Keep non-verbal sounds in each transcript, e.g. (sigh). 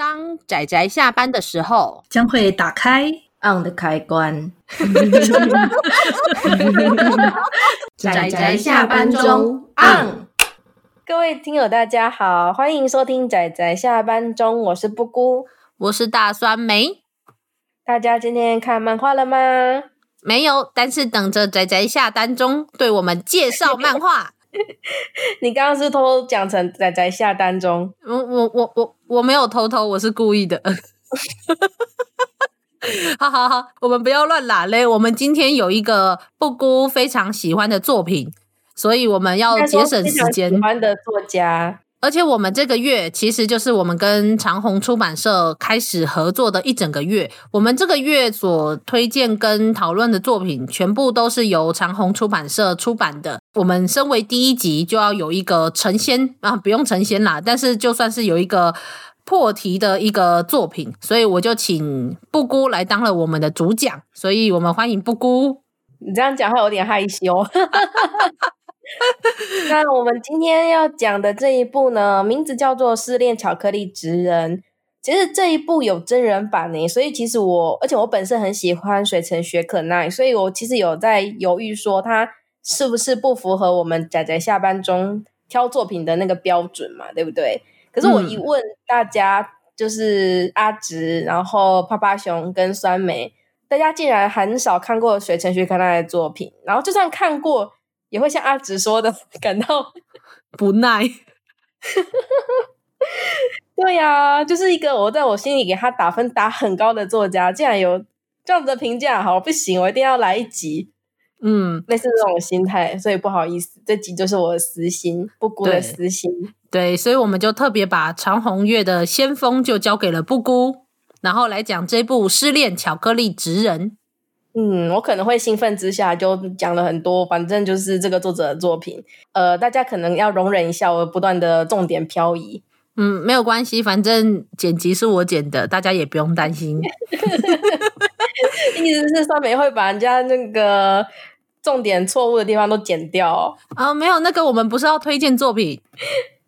当仔仔下班的时候，将会打开 on 的开关。(laughs) 仔仔下班中 on。各位听友，大家好，欢迎收听仔仔下班中，我是布姑，我是大酸梅。大家今天看漫画了吗？没有，但是等着仔仔下单中对我们介绍漫画。(laughs) 你刚刚是偷偷讲成仔仔下单中，我我我我我没有偷偷，我是故意的。(laughs) 好好好，我们不要乱拉嘞。我们今天有一个布姑非常喜欢的作品，所以我们要节省时间。喜欢的作家。而且我们这个月其实就是我们跟长虹出版社开始合作的一整个月。我们这个月所推荐跟讨论的作品，全部都是由长虹出版社出版的。我们身为第一集就要有一个成仙啊，不用成仙啦，但是就算是有一个破题的一个作品，所以我就请布姑来当了我们的主讲。所以我们欢迎布姑。你这样讲话有点害羞。(laughs) 那我们今天要讲的这一部呢，名字叫做《失恋巧克力职人》。其实这一部有真人版呢，所以其实我，而且我本身很喜欢水城雪可奈，所以我其实有在犹豫说，他是不是不符合我们仔仔下班中挑作品的那个标准嘛，对不对？可是我一问大家，就是阿直，然后趴趴熊跟酸梅，大家竟然很少看过水城雪可奈的作品，然后就算看过。也会像阿直说的感到 (laughs) 不耐，(laughs) 对呀、啊，就是一个我在我心里给他打分打很高的作家，竟然有这样子的评价，好不行，我一定要来一集，嗯，类似这种心态，所以不好意思，这集就是我的私心，布姑的私心，对，对，所以我们就特别把长虹月的先锋就交给了布姑，然后来讲这部《失恋巧克力职人》。嗯，我可能会兴奋之下就讲了很多，反正就是这个作者的作品，呃，大家可能要容忍一下我不断的重点漂移。嗯，没有关系，反正剪辑是我剪的，大家也不用担心。(laughs) (laughs) 意思是酸梅会把人家那个重点错误的地方都剪掉哦？啊，没有，那个我们不是要推荐作品。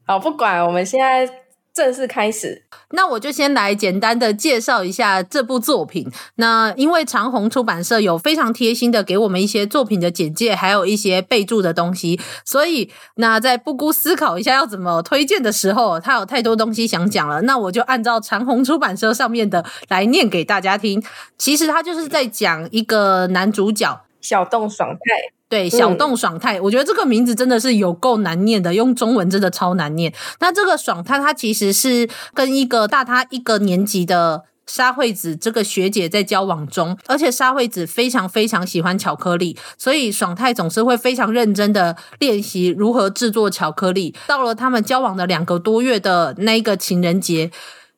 好，不管，我们现在。正式开始，那我就先来简单的介绍一下这部作品。那因为长虹出版社有非常贴心的给我们一些作品的简介，还有一些备注的东西，所以那在不姑思考一下要怎么推荐的时候，他有太多东西想讲了，那我就按照长虹出版社上面的来念给大家听。其实他就是在讲一个男主角小洞爽太。对，小洞爽太，嗯，我觉得这个名字真的是有够难念的，用中文真的超难念。那这个爽太，他其实是跟一个大他一个年级的沙惠子这个学姐在交往中，而且沙惠子非常非常喜欢巧克力，所以爽太总是会非常认真的练习如何制作巧克力。到了他们交往的两个多月的那一个情人节，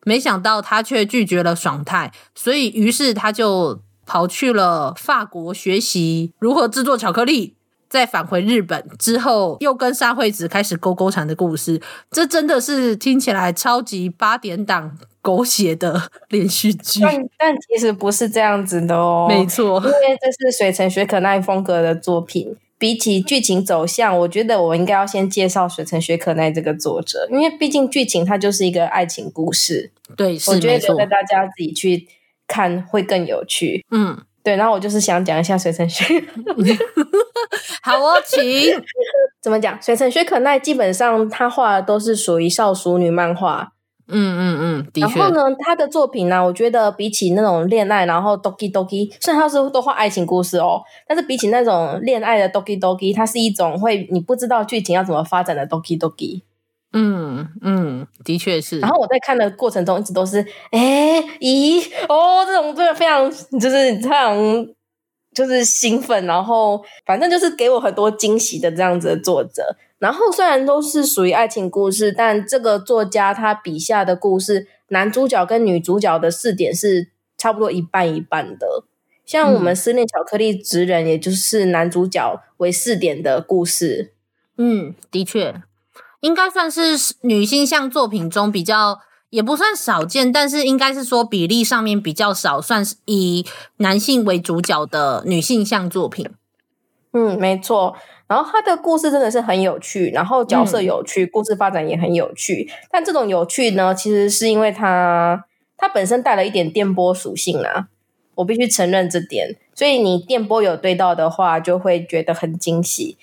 没想到他却拒绝了爽太，所以于是他就。跑去了法国学习如何制作巧克力，再返回日本之后，又跟沙惠子开始勾勾缠的故事。这真的是听起来超级八点档狗血的连续剧，但但其实不是这样子的哦。没错，因为这是水城雪可奈风格的作品。比起剧情走向，我觉得我应该要先介绍水城雪可奈这个作者，因为毕竟剧情它就是一个爱情故事。对，是我觉得留给大家自己去。看会更有趣，嗯，对，然后我就是想讲一下水城雪，(laughs) 好哦，请怎么讲？水城雪可奈基本上他画的都是属于少熟女漫画，嗯嗯嗯，的确。然后呢，他的作品呢，我觉得比起那种恋爱，然后 doki doki，虽然他是都画爱情故事哦，但是比起那种恋爱的 doki doki，它是一种会你不知道剧情要怎么发展的 doki doki。嗯嗯，的确是。然后我在看的过程中，一直都是，哎，咦，哦，这种真的非常，就是非常，就是兴奋。然后反正就是给我很多惊喜的这样子的作者。然后虽然都是属于爱情故事，但这个作家他笔下的故事，男主角跟女主角的视点是差不多一半一半的。像我们《失恋巧克力职人》，也就是男主角为视点的故事。嗯，的确。应该算是女性向作品中比较，也不算少见，但是应该是说比例上面比较少，算是以男性为主角的女性向作品。嗯，没错。然后他的故事真的是很有趣，然后角色有趣，嗯、故事发展也很有趣。但这种有趣呢，其实是因为它它本身带了一点电波属性啊，我必须承认这点。所以你电波有对到的话，就会觉得很惊喜。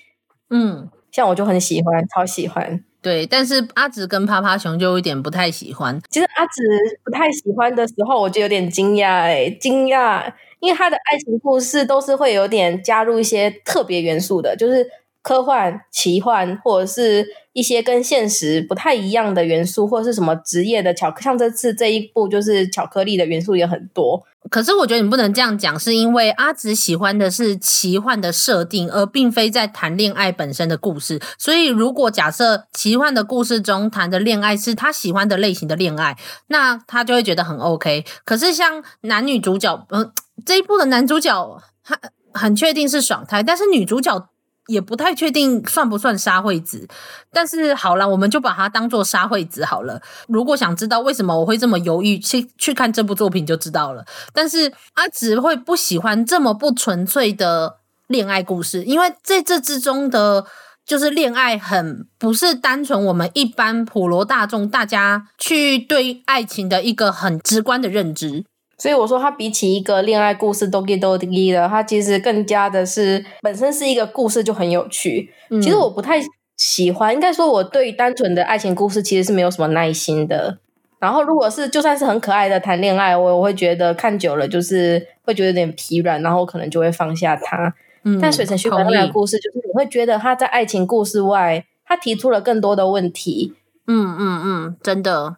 嗯，像我就很喜欢，超喜欢。对，但是阿紫跟趴趴熊就有点不太喜欢。其实阿紫不太喜欢的时候，我就有点惊讶，哎，惊讶。因为他的爱情故事都是会有点加入一些特别元素的，就是科幻、奇幻，或者是一些跟现实不太一样的元素，或者是什么职业的巧克，像这次这一部就是巧克力的元素也很多。可是我觉得你不能这样讲，是因为阿紫喜欢的是奇幻的设定，而并非在谈恋爱本身的故事。所以如果假设奇幻的故事中谈的恋爱是他喜欢的类型的恋爱，那他就会觉得很 OK。可是像男女主角，嗯、这一部的男主角很很确定是爽胎，但是女主角也不太确定算不算沙惠子。但是好了，我们就把它当做沙惠子好了。如果想知道为什么我会这么犹豫，去去看这部作品就知道了。但是阿直会不喜欢这么不纯粹的恋爱故事，因为在这之中的，就是恋爱很不是单纯我们一般普罗大众大家去对爱情的一个很直观的认知。所以我说，它比起一个恋爱故事，doggy doggy 的，它其实更加的是本身是一个故事就很有趣。嗯、其实我不太喜欢，应该说我对单纯的爱情故事其实是没有什么耐心的。然后如果是就算是很可爱的谈恋爱，我我会觉得看久了就是会觉得有点疲软，然后可能就会放下它。嗯、但水城旭的那个故事，就是你会觉得他在爱情故事外，他提出了更多的问题。嗯嗯嗯，真的。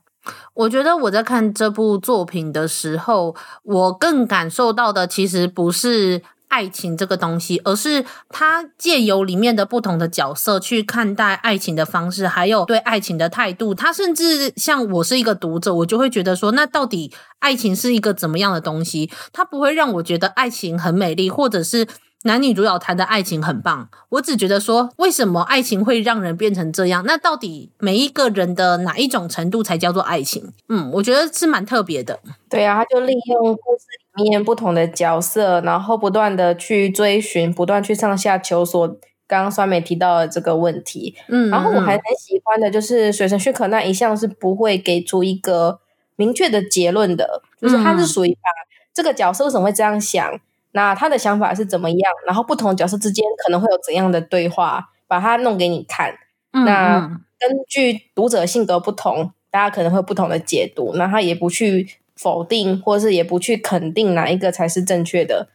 我觉得我在看这部作品的时候，我更感受到的其实不是爱情这个东西，而是他借由里面的不同的角色去看待爱情的方式，还有对爱情的态度。他甚至像我是一个读者，我就会觉得说，那到底爱情是一个怎么样的东西？他不会让我觉得爱情很美丽，或者是。男女主角谈的爱情很棒，我只觉得说，为什么爱情会让人变成这样？那到底每一个人的哪一种程度才叫做爱情？嗯，我觉得是蛮特别的。对啊，他就利用故事里面不同的角色，然后不断的去追寻，不断去上下求索。刚刚酸梅提到的这个问题，嗯，然后我还很喜欢的就是水神旭可那一向是不会给出一个明确的结论的，就是他是属于把这个角色为什么会这样想。那他的想法是怎么样？然后不同角色之间可能会有怎样的对话？把它弄给你看。那根据读者性格不同，大家可能会有不同的解读。那他也不去否定，或是也不去肯定哪一个才是正确的。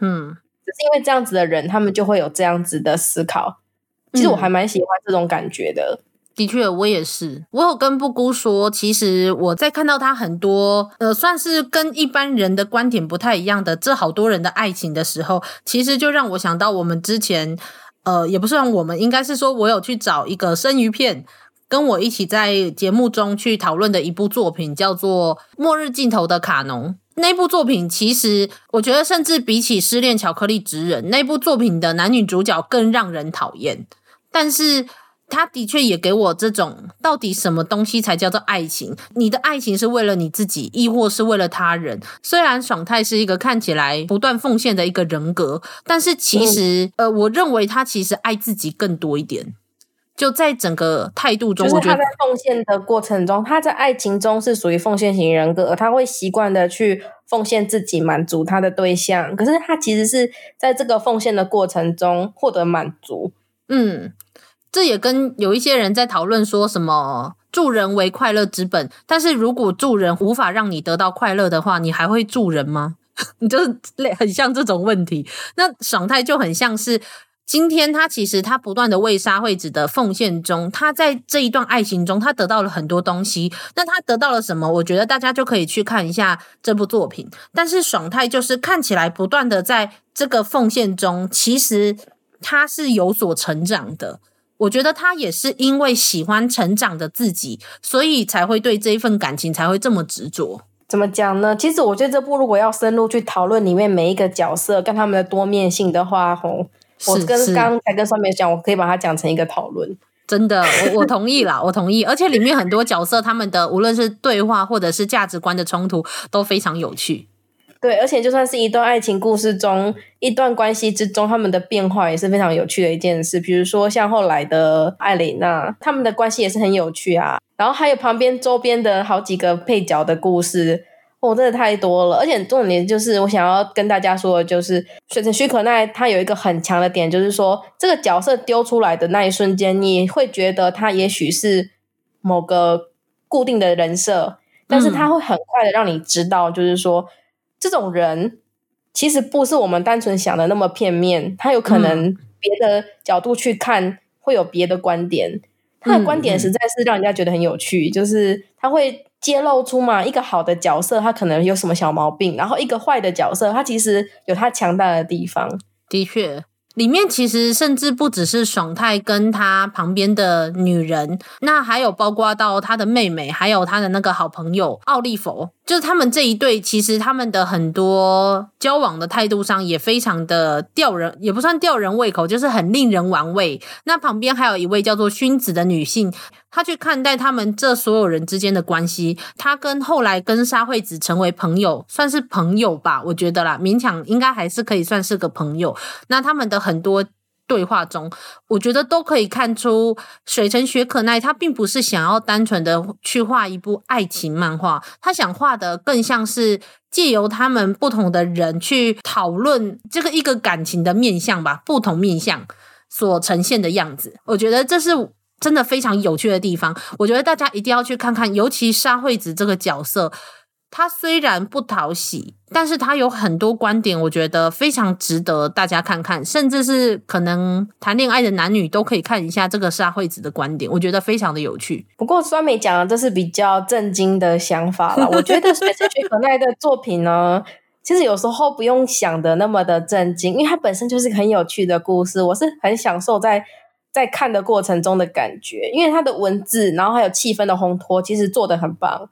嗯，只是因为这样子的人，他们就会有这样子的思考。其实我还蛮喜欢这种感觉的。的确，我也是。我有跟布姑说，其实我在看到他很多呃，算是跟一般人的观点不太一样的这好多人的爱情的时候，其实就让我想到我们之前呃，也不算我们，应该是说我有去找一个生鱼片，跟我一起在节目中去讨论的一部作品，叫做《末日尽头的卡农》。那部作品其实我觉得，甚至比起《失恋巧克力职人》那部作品的男女主角更让人讨厌，但是。他的确也给我这种，到底什么东西才叫做爱情？你的爱情是为了你自己，亦或是为了他人？虽然爽太是一个看起来不断奉献的一个人格，但是其实，嗯、呃，我认为他其实爱自己更多一点。就在整个态度中，就是他在奉献的过程中，他在爱情中是属于奉献型人格，他会习惯的去奉献自己，满足他的对象。可是他其实是在这个奉献的过程中获得满足。嗯。这也跟有一些人在讨论说什么助人为快乐之本，但是如果助人无法让你得到快乐的话，你还会助人吗？(laughs) 你就是类很像这种问题。那爽太就很像是今天他其实他不断的为沙惠子的奉献中，他在这一段爱情中，他得到了很多东西。那他得到了什么？我觉得大家就可以去看一下这部作品。但是爽太就是看起来不断的在这个奉献中，其实他是有所成长的。我觉得他也是因为喜欢成长的自己，所以才会对这一份感情才会这么执着。怎么讲呢？其实我觉得这部如果要深入去讨论里面每一个角色跟他们的多面性的话，吼，我跟刚才跟上面讲，我可以把它讲成一个讨论。真的，我我同意啦，我同意。而且里面很多角色他们的无论是对话或者是价值观的冲突都非常有趣。对，而且就算是一段爱情故事中，一段关系之中，他们的变化也是非常有趣的一件事。比如说像后来的艾蕾娜，他们的关系也是很有趣啊。然后还有旁边周边的好几个配角的故事。哦，真的太多了，而且重点就是我想要跟大家说的，就是水城许可奈他有一个很强的点，就是说这个角色丢出来的那一瞬间，你会觉得他也许是某个固定的人设，但是他会很快的让你知道，就是说、嗯、这种人其实不是我们单纯想的那么片面，他有可能别的角度去看会有别的观点，他的观点实在是让人家觉得很有趣，就是他会。揭露出嘛，一个好的角色他可能有什么小毛病，然后一个坏的角色他其实有他强大的地方。的确。里面其实甚至不只是爽太跟他旁边的女人，那还有包括到他的妹妹，还有他的那个好朋友奥利佛，就是他们这一对，其实他们的很多交往的态度上也非常的吊人，也不算吊人胃口，就是很令人玩味。那旁边还有一位叫做薰子的女性。他去看待他们这所有人之间的关系，他跟后来跟沙惠子成为朋友，算是朋友吧，我觉得啦，勉强应该还是可以算是个朋友。那他们的很多对话中，我觉得都可以看出水城雪可奈他并不是想要单纯的去画一部爱情漫画，他想画的更像是借由他们不同的人去讨论这个一个感情的面相吧，不同面相所呈现的样子，我觉得这是。真的非常有趣的地方，我觉得大家一定要去看看。尤其沙惠子这个角色，她虽然不讨喜，但是她有很多观点，我觉得非常值得大家看看。甚至是可能谈恋爱的男女都可以看一下这个沙惠子的观点，我觉得非常的有趣。不过酸梅讲的这是比较震惊的想法了。(laughs) 我觉得水城雪可奈的作品呢，其实有时候不用想的那么的震惊，因为它本身就是很有趣的故事。我是很享受在。在看的过程中的感觉，因为它的文字，然后还有气氛的烘托，其实做的很棒。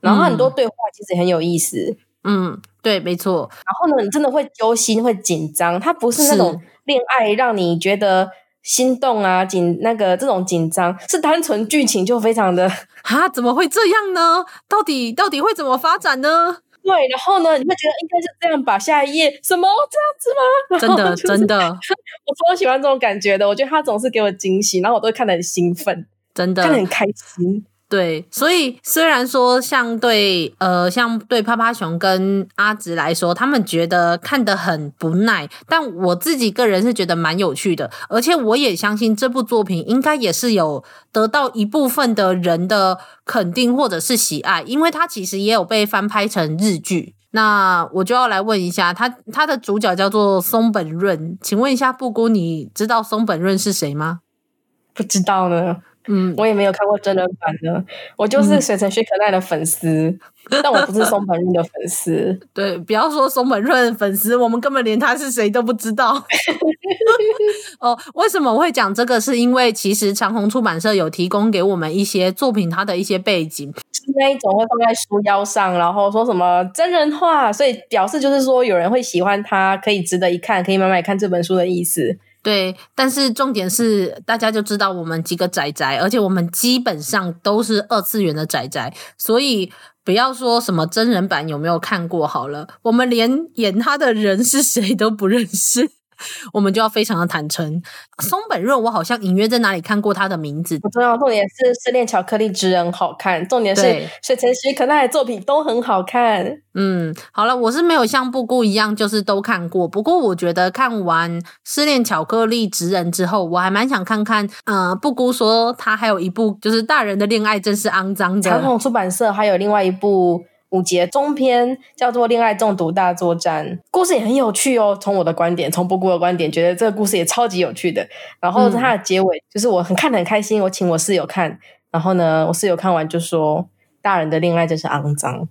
然后很多对话其实很有意思。嗯，对，没错。然后呢，你真的会揪心，会紧张。它不是那种恋爱让你觉得心动啊，紧那个这种紧张，是单纯剧情就非常的啊，怎么会这样呢？到底到底会怎么发展呢？对，然后呢，你会觉得应该是这样吧？下一页什么这样子吗？(laughs) 真的，真的，(laughs) 我超喜欢这种感觉的。我觉得他总是给我惊喜，然后我都会看得很兴奋，真的，看得很开心。对，所以虽然说像对呃，像对趴趴熊跟阿直来说，他们觉得看得很不耐，但我自己个人是觉得蛮有趣的，而且我也相信这部作品应该也是有得到一部分的人的肯定或者是喜爱，因为它其实也有被翻拍成日剧。那我就要来问一下，他他的主角叫做松本润，请问一下布姑，你知道松本润是谁吗？不知道呢。嗯，我也没有看过真人版的，我就是水城雪可奈的粉丝，嗯、(laughs) 但我不是松本润的粉丝。对，不要说松本润粉丝，我们根本连他是谁都不知道。(laughs) 哦，为什么我会讲这个？是因为其实长虹出版社有提供给我们一些作品，它的一些背景，是那一种会放在书腰上，然后说什么真人化，所以表示就是说有人会喜欢它，可以值得一看，可以慢慢看这本书的意思。对，但是重点是，大家就知道我们几个仔仔，而且我们基本上都是二次元的仔仔，所以不要说什么真人版有没有看过好了，我们连演他的人是谁都不认识。我们就要非常的坦诚，松本润，我好像隐约在哪里看过他的名字。不重要，重点是《失恋巧克力职人》好看，重点是水城须可奈的作品都很好看。嗯，好了，我是没有像布姑一样，就是都看过。不过我觉得看完《失恋巧克力职人》之后，我还蛮想看看。呃，布姑说他还有一部，就是大人的恋爱真是肮脏的。长鸿出版社还有另外一部。五节中篇叫做《恋爱中毒大作战》，故事也很有趣哦。从我的观点，从布姑的观点，觉得这个故事也超级有趣的。然后它的结尾，就是我很看得很开心。我请我室友看，然后呢，我室友看完就说：“大人的恋爱真是肮脏。”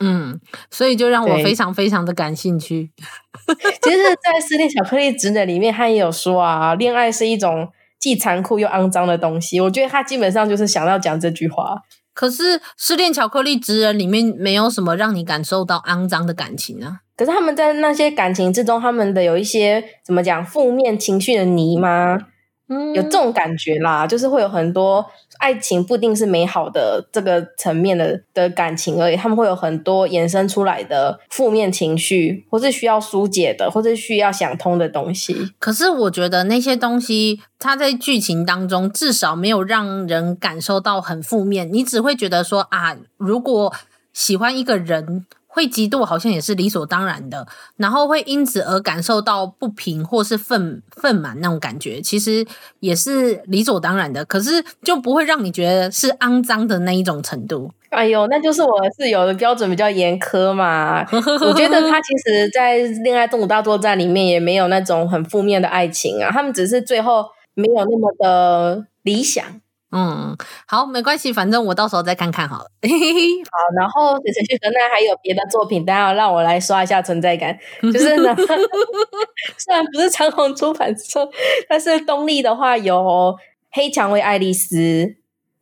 嗯，所以就让我非常非常的感兴趣。(laughs) 其实，在《失恋巧克力职人》里面，他也有说啊，恋爱是一种既残酷又肮脏的东西。我觉得他基本上就是想要讲这句话。可是《失恋巧克力职人》里面没有什么让你感受到肮脏的感情啊。可是他们在那些感情之中，他们的有一些怎么讲负面情绪的泥吗？有这种感觉啦，就是会有很多爱情不一定是美好的这个层面的的感情而已，他们会有很多衍生出来的负面情绪，或是需要疏解的，或是需要想通的东西。可是我觉得那些东西，它在剧情当中至少没有让人感受到很负面，你只会觉得说啊，如果喜欢一个人。会嫉妒好像也是理所当然的，然后会因此而感受到不平或是愤愤满那种感觉，其实也是理所当然的。可是就不会让你觉得是肮脏的那一种程度。哎呦，那就是我室友的标准比较严苛嘛。(laughs) 我觉得他其实，在《恋爱动物大作战》里面也没有那种很负面的爱情啊，他们只是最后没有那么的理想。嗯，好，没关系，反正我到时候再看看好了。(laughs) 好，然后水城雪可奈还有别的作品，等下让我来刷一下存在感。(laughs) 就是呢，虽然不是长虹出版社，但是东立的话有《黑蔷薇爱丽丝》，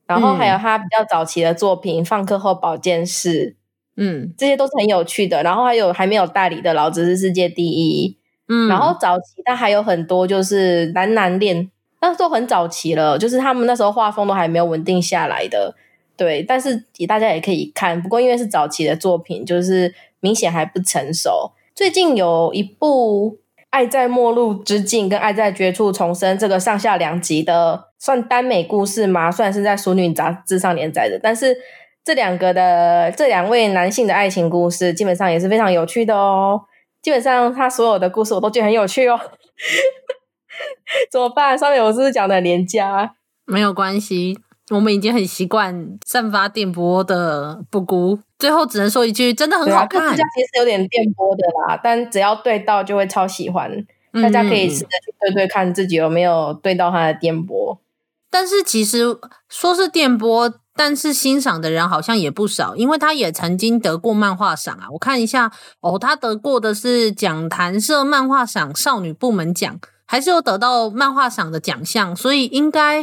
然后还有他比较早期的作品《放课后保健室》，嗯，这些都是很有趣的。然后还有还没有代理的《老子是世界第一》，嗯，然后早期他还有很多就是男男恋。那都很早期了，就是他们那时候画风都还没有稳定下来的，对。但是大家也可以看，不过因为是早期的作品，就是明显还不成熟。最近有一部《爱在末路之境》跟《爱在绝处重生》这个上下两集的，算耽美故事吗？算是在《淑女》杂志上连载的。但是这两个的这两位男性的爱情故事，基本上也是非常有趣的哦。基本上他所有的故事我都觉得很有趣哦。怎么办？上面我是不是讲的很廉价？没有关系，我们已经很习惯散发电波的布谷。最后只能说一句，真的很好看。这、啊、其实有点电波的啦，但只要对到就会超喜欢。大家可以试着去对对看自己有没有对到它的电波。但是其实说是电波，但是欣赏的人好像也不少，因为他也曾经得过漫画赏啊。我看一下哦，他得过的是讲谈社漫画赏少女部门奖。还是有得到漫画赏的奖项，所以应该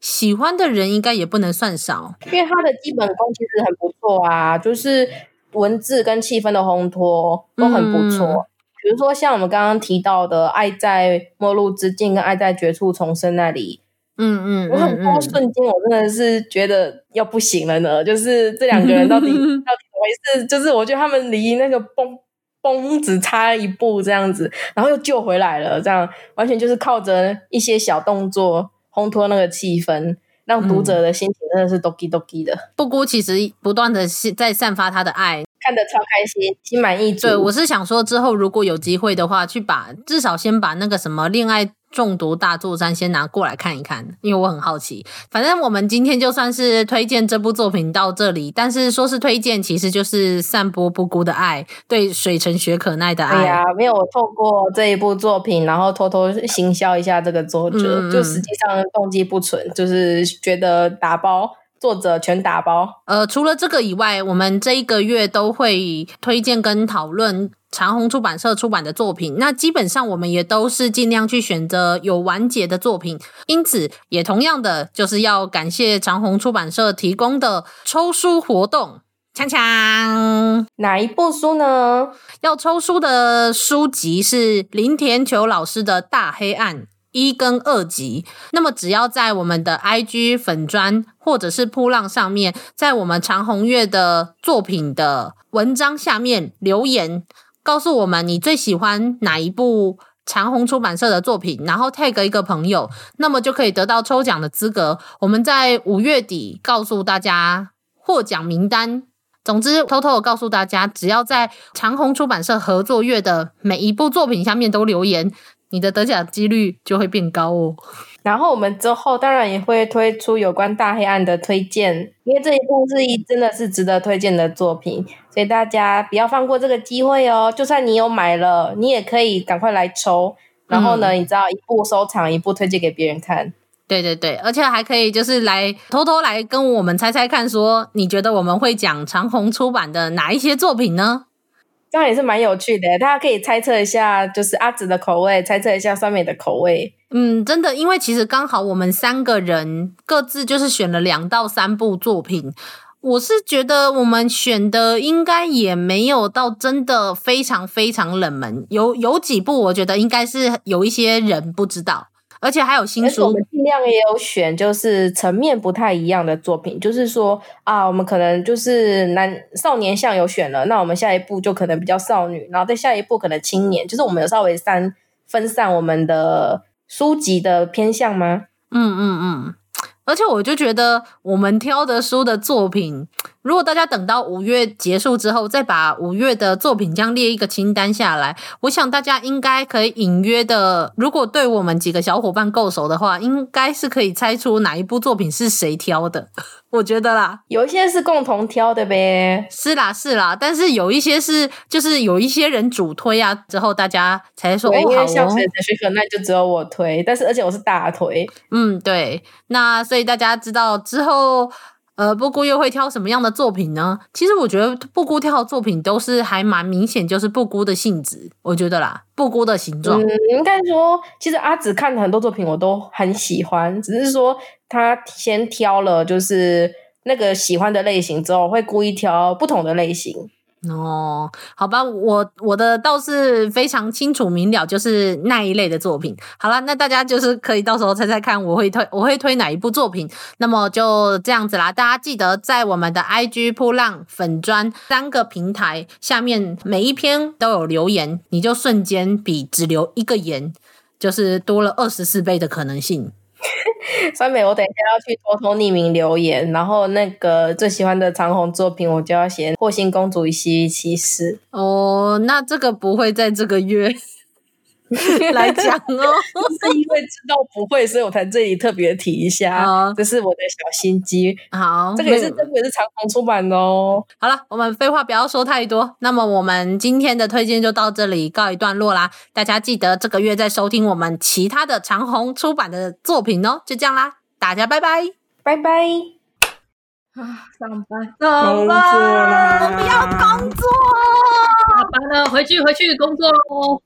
喜欢的人应该也不能算少。因为他的基本功其实很不错啊，就是文字跟气氛的烘托都很不错。嗯、比如说像我们刚刚提到的《爱在末路之境》跟《爱在绝处重生》那里，嗯嗯，我很多瞬间我真的是觉得要不行了呢。就是这两个人到底 (laughs) 到底怎么回事？就是我觉得他们离那个崩。崩只差一步这样子，然后又救回来了，这样完全就是靠着一些小动作烘托那个气氛，让读者的心情真的是 doki doki 的。布谷其实不断的在散发他的爱，看得超开心，心满意足。对，我是想说之后如果有机会的话，去把至少先把那个什么恋爱。中毒大作战，先拿过来看一看，因为我很好奇。反正我们今天就算是推荐这部作品到这里，但是说是推荐，其实就是散播不孤的爱，对水城雪可奈的爱。对呀，没有透过这一部作品，然后偷偷行销一下这个作者，嗯、就实际上动机不纯，就是觉得打包。作者全打包。呃，除了这个以外，我们这一个月都会推荐跟讨论长虹出版社出版的作品。那基本上我们也都是尽量去选择有完结的作品，因此也同样的就是要感谢长虹出版社提供的抽书活动。锵锵，哪一部书呢？要抽书的书籍是林田球老师的《大黑暗》。一跟二集，那么只要在我们的 IG 粉专或者是铺浪上面，在我们长虹月的作品的文章下面留言，告诉我们你最喜欢哪一部长虹出版社的作品，然后 tag 一个朋友，那么就可以得到抽奖的资格。我们在五月底告诉大家获奖名单。总之，偷偷的告诉大家，只要在长虹出版社合作月的每一部作品下面都留言。你的得奖几率就会变高哦。(laughs) 然后我们之后当然也会推出有关大黑暗的推荐，因为这一部是一真的是值得推荐的作品，所以大家不要放过这个机会哦。就算你有买了，你也可以赶快来抽。然后呢，嗯、你知道一部收藏，一部推荐给别人看。对对对，而且还可以就是来偷偷来跟我们猜猜看，说你觉得我们会讲长虹出版的哪一些作品呢？这样也是蛮有趣的，大家可以猜测一下，就是阿紫的口味，猜测一下酸梅的口味。嗯，真的，因为其实刚好我们三个人各自就是选了两到三部作品，我是觉得我们选的应该也没有到真的非常非常冷门，有有几部我觉得应该是有一些人不知道。而且还有新书。我们尽量也有选，就是层面不太一样的作品，就是说啊，我们可能就是男少年向有选了，那我们下一步就可能比较少女，然后再下一步可能青年，就是我们有稍微三分散我们的书籍的偏向吗？嗯嗯嗯。而且我就觉得，我们挑的书的作品，如果大家等到五月结束之后，再把五月的作品这样列一个清单下来，我想大家应该可以隐约的，如果对我们几个小伙伴够熟的话，应该是可以猜出哪一部作品是谁挑的。(laughs) 我觉得啦，有一些是共同挑的呗。是啦，是啦，但是有一些是，就是有一些人主推啊，之后大家才说，因为像水城雪可耐就只有我推，但是而且我是大推。嗯，对。那所以大家知道之后，呃，布谷又会挑什么样的作品呢？其实我觉得布谷挑的作品都是还蛮明显，就是布谷的性质。我觉得啦，布谷的形状。嗯，应该说，其实阿紫看的很多作品我都很喜欢，只是说。他先挑了就是那个喜欢的类型之后，会故意挑不同的类型。哦，好吧，我我的倒是非常清楚明了，就是那一类的作品。好了，那大家就是可以到时候猜猜看，我会推我会推哪一部作品。那么就这样子啦，大家记得在我们的 IG 噗浪粉专三个平台下面每一篇都有留言，你就瞬间比只留一个言，就是多了二十四倍的可能性。(laughs) 酸梅，我等一下要去偷偷匿名留言，然后那个最喜欢的长虹作品，我就要写《霍星公主与西域骑士》。哦，那这个不会在这个月。(laughs) 来讲哦，(laughs) 是因为知道不会，所以我才这里特别提一下。好，这是我的小心机。好，这个也是特别是长虹出版的哦。好了，我们废话不要说太多，那么我们今天的推荐就到这里告一段落啦。大家记得这个月再收听我们其他的长虹出版的作品哦。就这样啦，大家拜拜，拜拜。啊，上班，上班，我不要工作，下班了，回去回去工作喽。